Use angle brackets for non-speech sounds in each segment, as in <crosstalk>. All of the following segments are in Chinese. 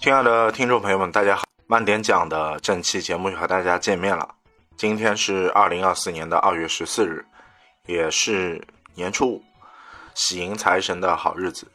亲爱的听众朋友们大家好慢点讲的正期节目和大家见面了。今天是二零二四年的二月十四日也是年初五喜迎财神的好日子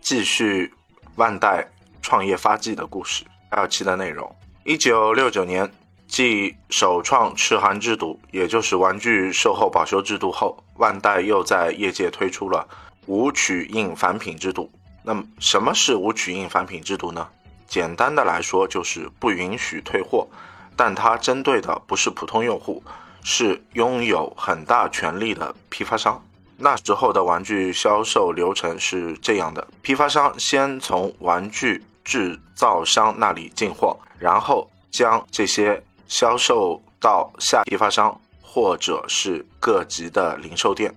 继续万代创业发迹的故事二期的内容。一九六九年继首创赤寒之度也就是玩具售后保修制度后万代又在业界推出了无取印返品制度。那么，什么是无取印返品制度呢？简单的来说，就是不允许退货，但它针对的不是普通用户，是拥有很大权力的批发商。那时候的玩具销售流程是这样的：批发商先从玩具制造商那里进货，然后将这些销售到下批发商或者是各级的零售店。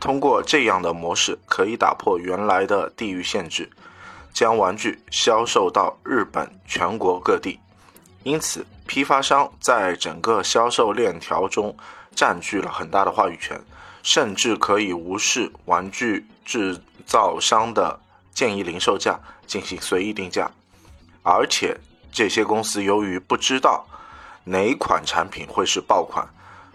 通过这样的模式，可以打破原来的地域限制，将玩具销售到日本全国各地。因此，批发商在整个销售链条中占据了很大的话语权，甚至可以无视玩具制造商的建议零售价进行随意定价。而且，这些公司由于不知道哪款产品会是爆款，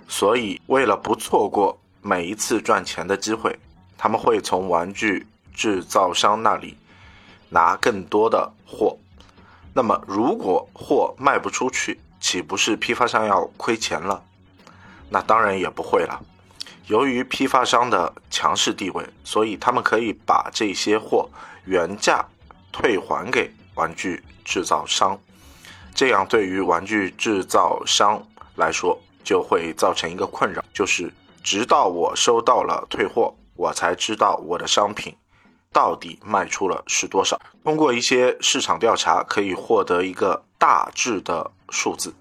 所以为了不错过。每一次赚钱的机会，他们会从玩具制造商那里拿更多的货。那么，如果货卖不出去，岂不是批发商要亏钱了？那当然也不会了。由于批发商的强势地位，所以他们可以把这些货原价退还给玩具制造商。这样对于玩具制造商来说，就会造成一个困扰，就是。直到我收到了退货，我才知道我的商品到底卖出了是多少。通过一些市场调查，可以获得一个大致的数字。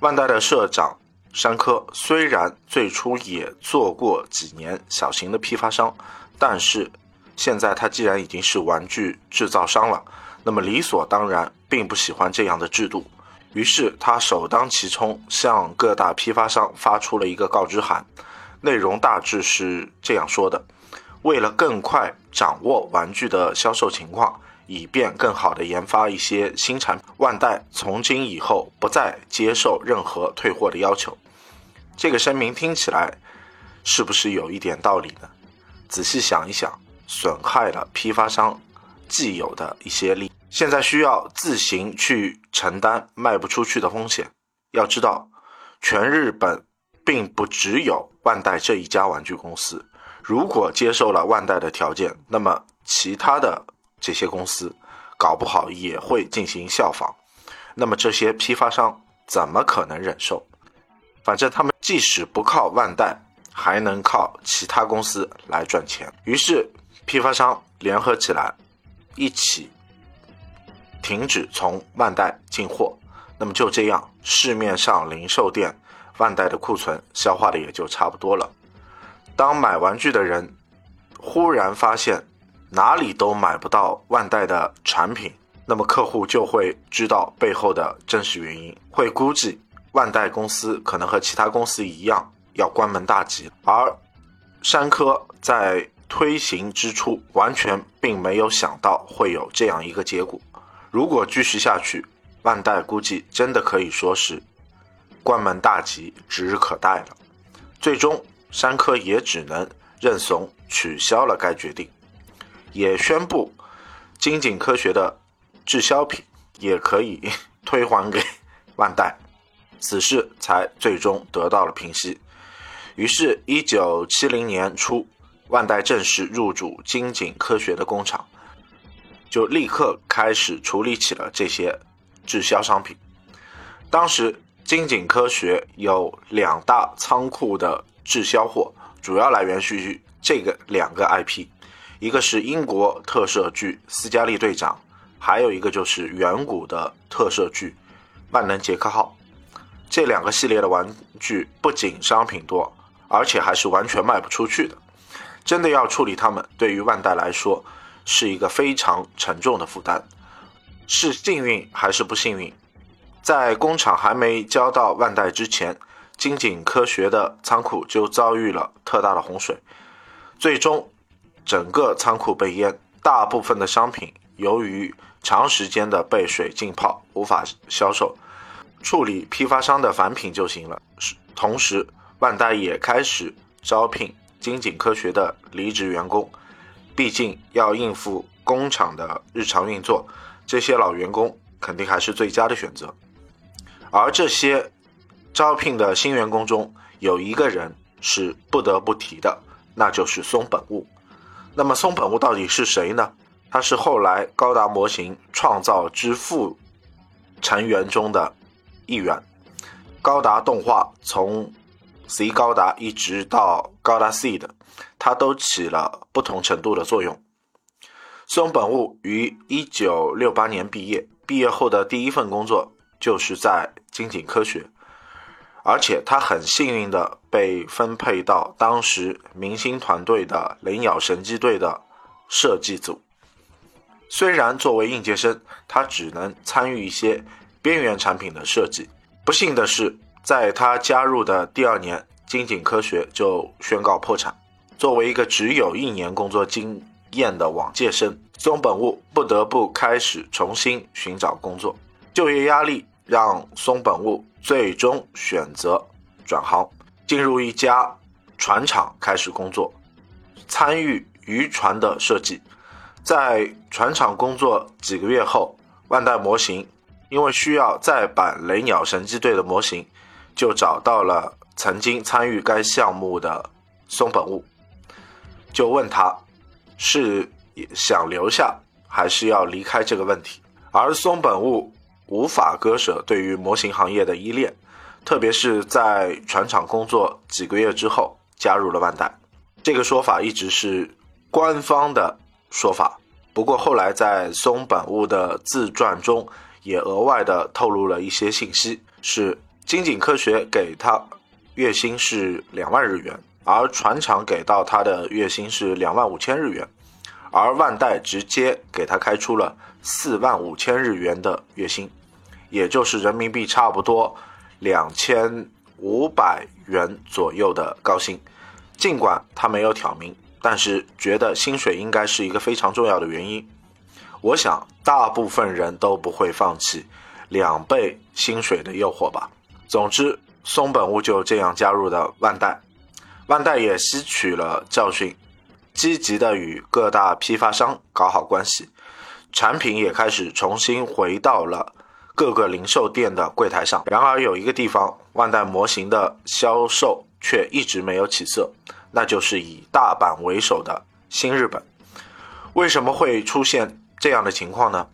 万代的社长山科虽然最初也做过几年小型的批发商，但是现在他既然已经是玩具制造商了，那么理所当然并不喜欢这样的制度。于是他首当其冲向各大批发商发出了一个告知函。内容大致是这样说的：为了更快掌握玩具的销售情况，以便更好的研发一些新产品，万代从今以后不再接受任何退货的要求。这个声明听起来是不是有一点道理呢？仔细想一想，损害了批发商既有的一些利，现在需要自行去承担卖不出去的风险。要知道，全日本。并不只有万代这一家玩具公司，如果接受了万代的条件，那么其他的这些公司搞不好也会进行效仿。那么这些批发商怎么可能忍受？反正他们即使不靠万代，还能靠其他公司来赚钱。于是批发商联合起来，一起停止从万代进货。那么就这样，市面上零售店。万代的库存消化的也就差不多了。当买玩具的人忽然发现哪里都买不到万代的产品，那么客户就会知道背后的真实原因，会估计万代公司可能和其他公司一样要关门大吉。而山科在推行之初完全并没有想到会有这样一个结果。如果继续下去，万代估计真的可以说是。关门大吉，指日可待了。最终，山科也只能认怂，取消了该决定，也宣布金井科学的滞销品也可以 <laughs> 退还给万代，此事才最终得到了平息。于是，一九七零年初，万代正式入主金井科学的工厂，就立刻开始处理起了这些滞销商品。当时。金井科学有两大仓库的滞销货，主要来源于这个两个 IP，一个是英国特摄剧《斯嘉丽队长》，还有一个就是远古的特摄剧《万能杰克号》。这两个系列的玩具不仅商品多，而且还是完全卖不出去的。真的要处理它们，对于万代来说是一个非常沉重的负担。是幸运还是不幸运？在工厂还没交到万代之前，金井科学的仓库就遭遇了特大的洪水，最终整个仓库被淹，大部分的商品由于长时间的被水浸泡，无法销售，处理批发商的返品就行了。同时，万代也开始招聘金井科学的离职员工，毕竟要应付工厂的日常运作，这些老员工肯定还是最佳的选择。而这些招聘的新员工中，有一个人是不得不提的，那就是松本悟。那么松本悟到底是谁呢？他是后来高达模型创造之父成员中的一员。高达动画从 C 高达一直到高达 C 的，他都起了不同程度的作用。松本悟于一九六八年毕业，毕业后的第一份工作就是在精景科学，而且他很幸运的被分配到当时明星团队的雷鸟神机队的设计组。虽然作为应届生，他只能参与一些边缘产品的设计。不幸的是，在他加入的第二年，金井科学就宣告破产。作为一个只有一年工作经验的往届生，松本悟不得不开始重新寻找工作。就业压力让松本悟最终选择转行，进入一家船厂开始工作，参与渔船的设计。在船厂工作几个月后，万代模型因为需要再版雷鸟神机队的模型，就找到了曾经参与该项目的松本悟，就问他是想留下还是要离开这个问题。而松本悟无法割舍对于模型行业的依恋，特别是在船厂工作几个月之后，加入了万代。这个说法一直是官方的。说法，不过后来在松本悟的自传中也额外的透露了一些信息，是金井科学给他月薪是两万日元，而船厂给到他的月薪是两万五千日元，而万代直接给他开出了四万五千日元的月薪，也就是人民币差不多两千五百元左右的高薪，尽管他没有挑明。但是觉得薪水应该是一个非常重要的原因，我想大部分人都不会放弃两倍薪水的诱惑吧。总之，松本悟就这样加入了万代，万代也吸取了教训，积极的与各大批发商搞好关系，产品也开始重新回到了各个零售店的柜台上。然而有一个地方，万代模型的销售却一直没有起色。那就是以大阪为首的新日本，为什么会出现这样的情况呢？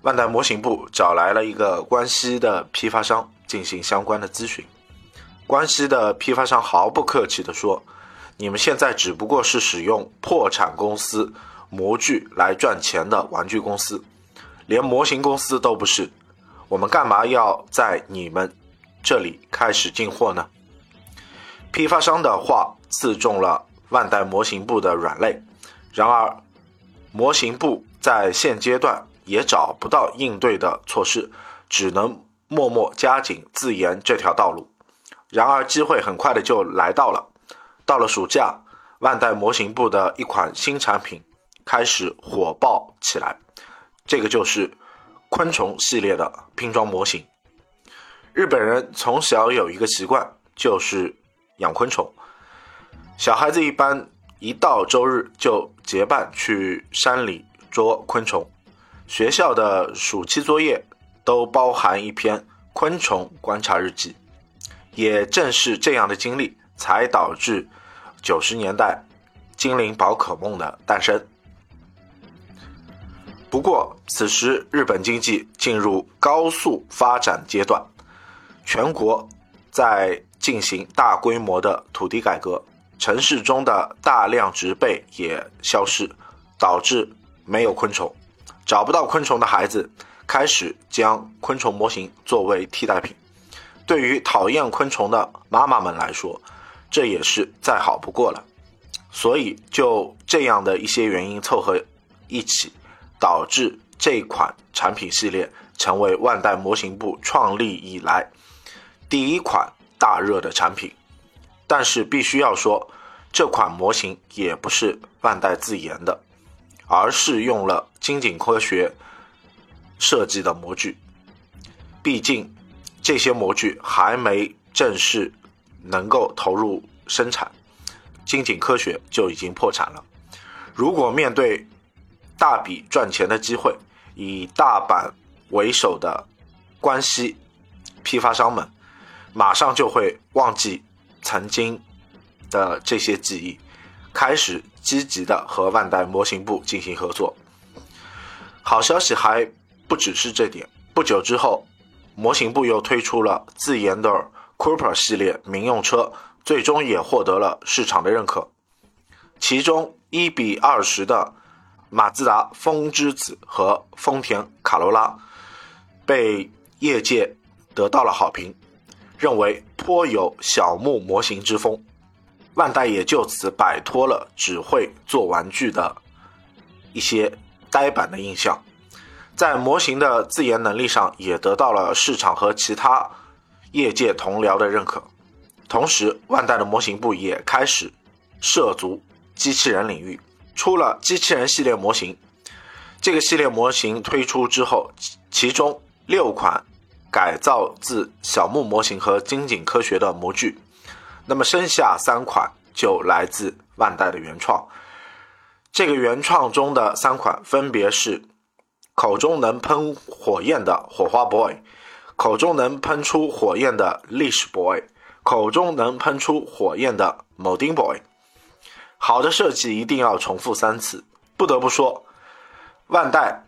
万代模型部找来了一个关西的批发商进行相关的咨询，关西的批发商毫不客气地说：“你们现在只不过是使用破产公司模具来赚钱的玩具公司，连模型公司都不是，我们干嘛要在你们这里开始进货呢？”批发商的话刺中了万代模型部的软肋，然而模型部在现阶段也找不到应对的措施，只能默默加紧自研这条道路。然而机会很快的就来到了，到了暑假，万代模型部的一款新产品开始火爆起来，这个就是昆虫系列的拼装模型。日本人从小有一个习惯，就是。养昆虫，小孩子一般一到周日就结伴去山里捉昆虫。学校的暑期作业都包含一篇昆虫观察日记。也正是这样的经历，才导致九十年代精灵宝可梦的诞生。不过，此时日本经济进入高速发展阶段，全国在。进行大规模的土地改革，城市中的大量植被也消失，导致没有昆虫，找不到昆虫的孩子开始将昆虫模型作为替代品。对于讨厌昆虫的妈妈们来说，这也是再好不过了。所以，就这样的一些原因凑合一起，导致这款产品系列成为万代模型部创立以来第一款。大热的产品，但是必须要说，这款模型也不是万代自研的，而是用了金井科学设计的模具。毕竟，这些模具还没正式能够投入生产，金井科学就已经破产了。如果面对大笔赚钱的机会，以大阪为首的关西批发商们，马上就会忘记曾经的这些记忆，开始积极的和万代模型部进行合作。好消息还不只是这点，不久之后。模型部又推出了自研的 Cooper 系列民用车，最终也获得了市场的认可。其中一比二十的马自达风之子和丰田卡罗拉被业界得到了好评，认为颇有小木模型之风。万代也就此摆脱了只会做玩具的一些呆板的印象。在模型的自研能力上，也得到了市场和其他业界同僚的认可。同时，万代的模型部也开始涉足机器人领域，出了机器人系列模型。这个系列模型推出之后，其中六款改造自小木模型和金井科学的模具，那么剩下三款就来自万代的原创。这个原创中的三款分别是。口中能喷火焰的火花 boy，口中能喷出火焰的历史 boy，口中能喷出火焰的铆钉 boy。好的设计一定要重复三次。不得不说，万代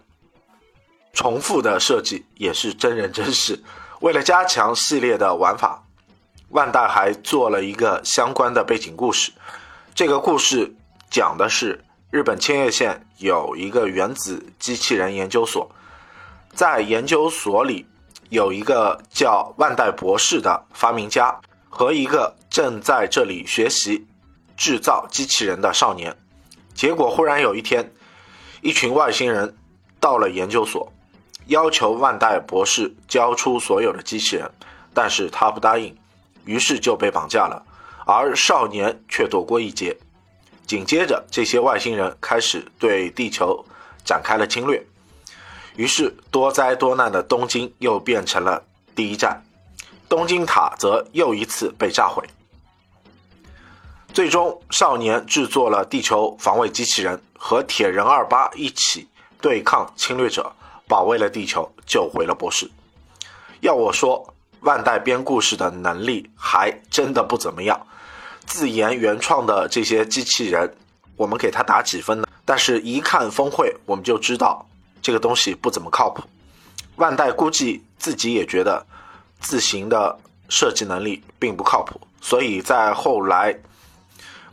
重复的设计也是真人真事。为了加强系列的玩法，万代还做了一个相关的背景故事。这个故事讲的是。日本千叶县有一个原子机器人研究所，在研究所里有一个叫万代博士的发明家和一个正在这里学习制造机器人的少年。结果忽然有一天，一群外星人到了研究所，要求万代博士交出所有的机器人，但是他不答应，于是就被绑架了，而少年却躲过一劫。紧接着，这些外星人开始对地球展开了侵略，于是多灾多难的东京又变成了第一站，东京塔则又一次被炸毁。最终，少年制作了地球防卫机器人，和铁人二八一起对抗侵略者，保卫了地球，救回了博士。要我说，万代编故事的能力还真的不怎么样。自研原创的这些机器人，我们给他打几分呢？但是，一看峰会，我们就知道这个东西不怎么靠谱。万代估计自己也觉得自行的设计能力并不靠谱，所以在后来，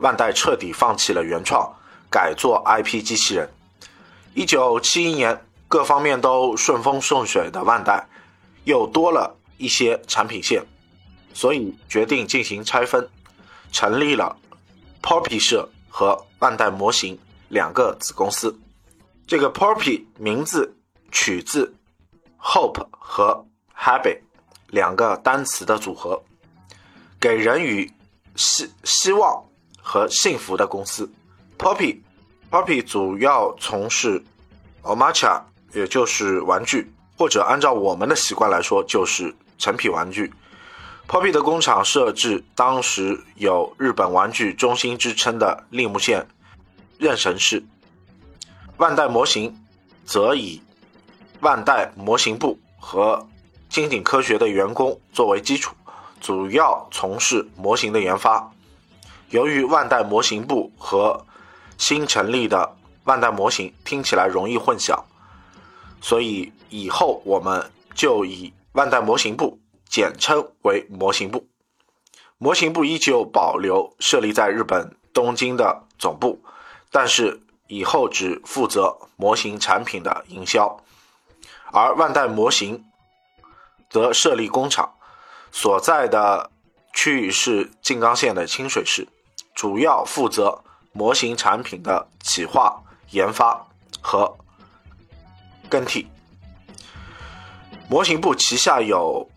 万代彻底放弃了原创，改做 IP 机器人。一九七一年，各方面都顺风顺水的万代，又多了一些产品线，所以决定进行拆分。成立了 Poppy 社和万代模型两个子公司。这个 Poppy 名字取自 Hope 和 Happy 两个单词的组合，给人与希希望和幸福的公司。Poppy Poppy 主要从事 Omacha，也就是玩具，或者按照我们的习惯来说，就是成品玩具。Poppy 的工厂设置当时有日本玩具中心之称的立木县任神市，万代模型则以万代模型部和金井科学的员工作为基础，主要从事模型的研发。由于万代模型部和新成立的万代模型听起来容易混淆，所以以后我们就以万代模型部。简称为模型部，模型部依旧保留设立在日本东京的总部，但是以后只负责模型产品的营销，而万代模型则设立工厂，所在的区域是静冈县的清水市，主要负责模型产品的企划、研发和更替。模型部旗下有。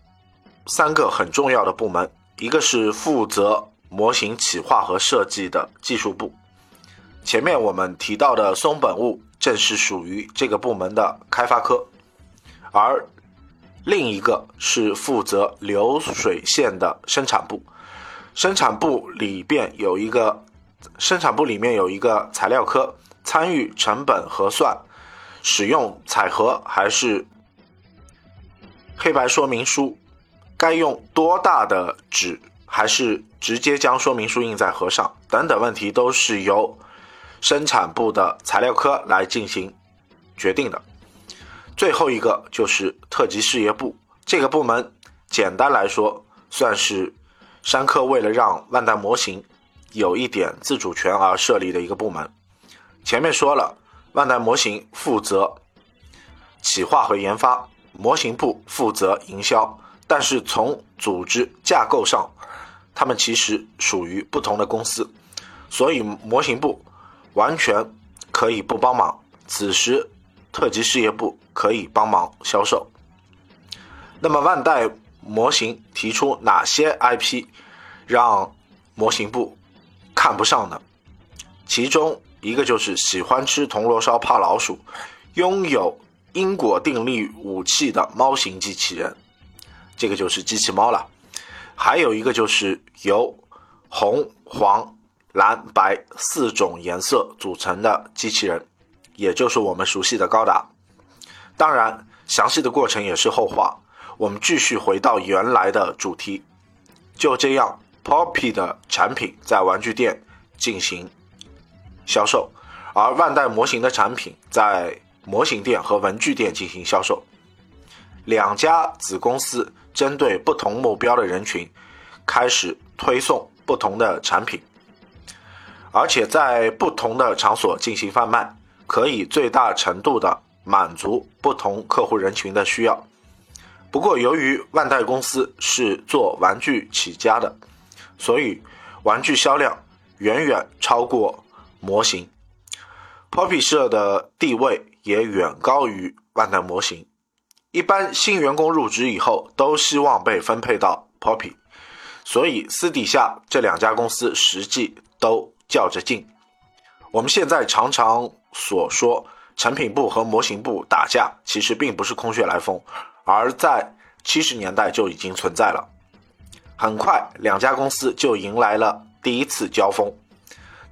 三个很重要的部门，一个是负责模型企划和设计的技术部。前面我们提到的松本悟正是属于这个部门的开发科，而另一个是负责流水线的生产部。生产部里边有一个，生产部里面有一个材料科，参与成本核算，使用彩盒还是黑白说明书，该用多大的纸，还是直接将说明书印在盒上，等等问题都是由生产部的材料科来进行决定的。最后一个就是特级事业部，这个部门简单来说算是。山科为了让万代模型有一点自主权而设立的一个部门。前面说了，万代模型负责企划和研发，模型部负责营销。但是从组织架构上，他们其实属于不同的公司，所以模型部完全可以不帮忙。此时，特级事业部可以帮忙销售。那么万代。模型提出哪些 IP 让模型部看不上呢？其中一个就是喜欢吃铜锣烧、怕老鼠、拥有因果定律武器的猫型机器人，这个就是机器猫了。还有一个就是由红、黄、蓝、白四种颜色组成的机器人，也就是我们熟悉的高达。当然，详细的过程也是后话。我们继续回到原来的主题，就这样，Poppy 的产品在玩具店进行销售，而万代模型的产品在模型店和文具店进行销售。两家子公司针对不同目标的人群，开始推送不同的产品，而且在不同的场所进行贩卖，可以最大程度的满足不同客户人群的需要。不过，由于万代公司是做玩具起家的，所以玩具销量远远超过模型。Poppy 社的地位也远高于万代模型。一般新员工入职以后，都希望被分配到 Poppy，所以私底下这两家公司实际都较着劲。我们现在常常所说产品部和模型部打架，其实并不是空穴来风。而在七十年代就已经存在了。很快，两家公司就迎来了第一次交锋，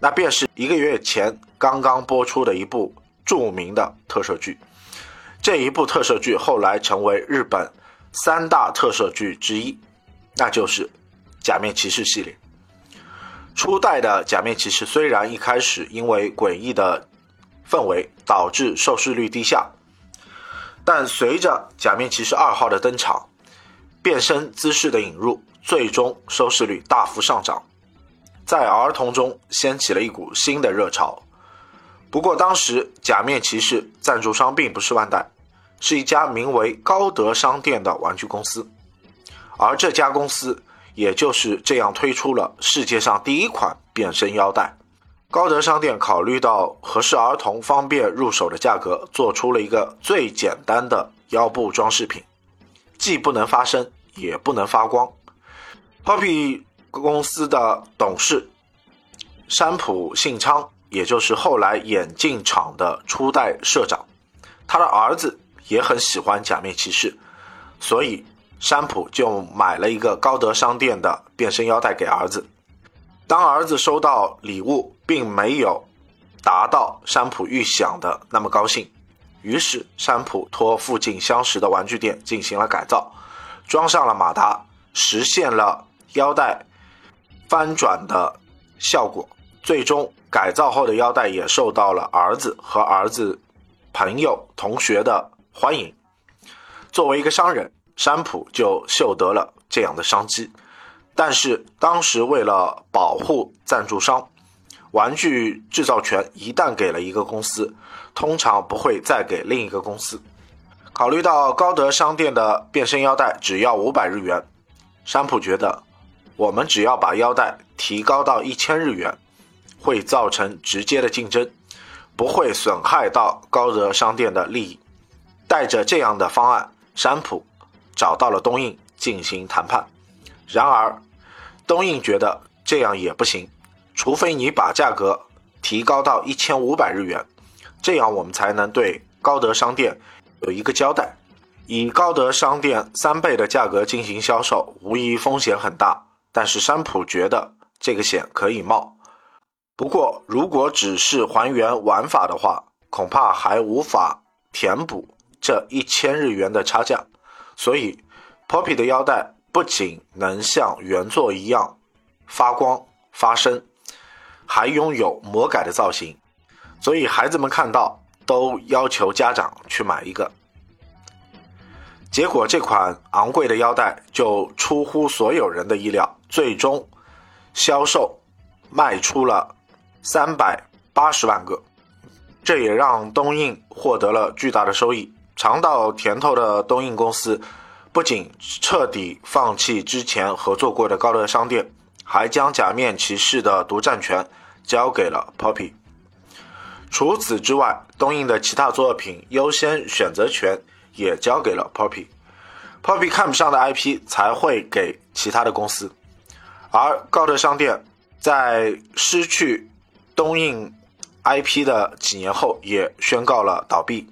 那便是一个月前刚刚播出的一部著名的特摄剧。这一部特摄剧后来成为日本三大特摄剧之一，那就是《假面骑士》系列。初代的《假面骑士》虽然一开始因为诡异的氛围导致收视率低下。但随着《假面骑士二号》的登场，变身姿势的引入，最终收视率大幅上涨，在儿童中掀起了一股新的热潮。不过，当时假面骑士赞助商并不是万代，是一家名为高德商店的玩具公司，而这家公司也就是这样推出了世界上第一款变身腰带。高德商店考虑到合适儿童、方便入手的价格，做出了一个最简单的腰部装饰品，既不能发声，也不能发光。Poppy 公司的董事山浦信昌，也就是后来眼镜厂的初代社长，他的儿子也很喜欢假面骑士，所以山浦就买了一个高德商店的变身腰带给儿子。当儿子收到礼物，并没有达到山普预想的那么高兴，于是山普托附近相识的玩具店进行了改造，装上了马达，实现了腰带翻转的效果。最终改造后的腰带也受到了儿子和儿子朋友同学的欢迎。作为一个商人，山普就嗅得了这样的商机。但是当时为了保护赞助商，玩具制造权一旦给了一个公司，通常不会再给另一个公司。考虑到高德商店的变身腰带只要五百日元，山普觉得我们只要把腰带提高到一千日元，会造成直接的竞争，不会损害到高德商店的利益。带着这样的方案，山普找到了东映进行谈判。然而，东映觉得这样也不行，除非你把价格提高到一千五百日元，这样我们才能对高德商店有一个交代。以高德商店三倍的价格进行销售，无疑风险很大。但是山普觉得这个险可以冒。不过，如果只是还原玩法的话，恐怕还无法填补这一千日元的差价。所以，Poppy 的腰带不仅能像原作一样发光发声，还拥有魔改的造型。所以，孩子们看到都要求家长去买一个。结果，这款昂贵的腰带就出乎所有人的意料，最终销售卖出了三百八十万个，这也让东映获得了巨大的收益。尝到甜头的东映公司不仅彻底放弃之前合作过的高德商店，还将假面骑士的独占权交给了 Poppy。除此之外，东映的其他作品优先选择权。也交给了 Poppy，Poppy 看不上的 IP 才会给其他的公司，而高德商店在失去东映 IP 的几年后也宣告了倒闭。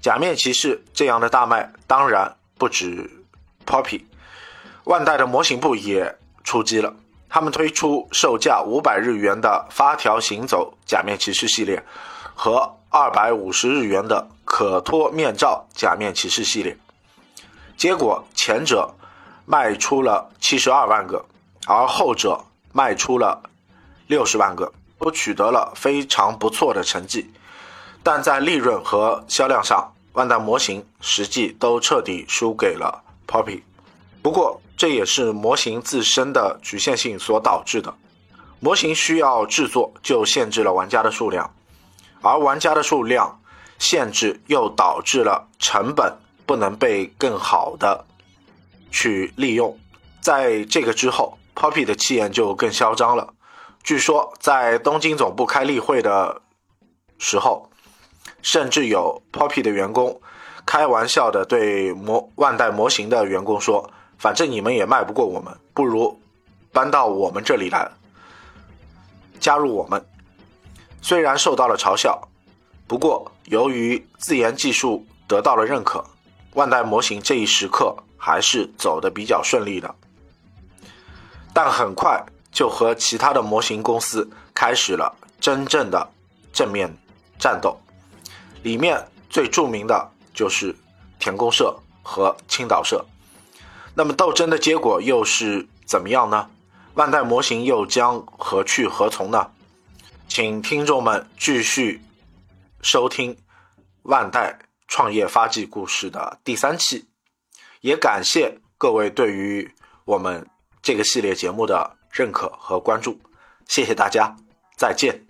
假面骑士这样的大卖，当然不止 Poppy，万代的模型部也出击了，他们推出售价五百日元的发条行走假面骑士系列和二百五十日元的。可脱面罩假面骑士系列，结果前者卖出了七十二万个，而后者卖出了六十万个，都取得了非常不错的成绩。但在利润和销量上，万代模型实际都彻底输给了 Poppy。不过，这也是模型自身的局限性所导致的。模型需要制作，就限制了玩家的数量，而玩家的数量。限制又导致了成本不能被更好的去利用，在这个之后，Poppy 的气焰就更嚣张了。据说在东京总部开例会的时候，甚至有 Poppy 的员工开玩笑的对模万代模型的员工说：“反正你们也卖不过我们，不如搬到我们这里来，加入我们。”虽然受到了嘲笑。不过，由于自研技术得到了认可，万代模型这一时刻还是走得比较顺利的。但很快就和其他的模型公司开始了真正的正面战斗，里面最著名的就是田宫社和青岛社。那么斗争的结果又是怎么样呢？万代模型又将何去何从呢？请听众们继续。收听万代创业发迹故事的第三期，也感谢各位对于我们这个系列节目的认可和关注，谢谢大家，再见。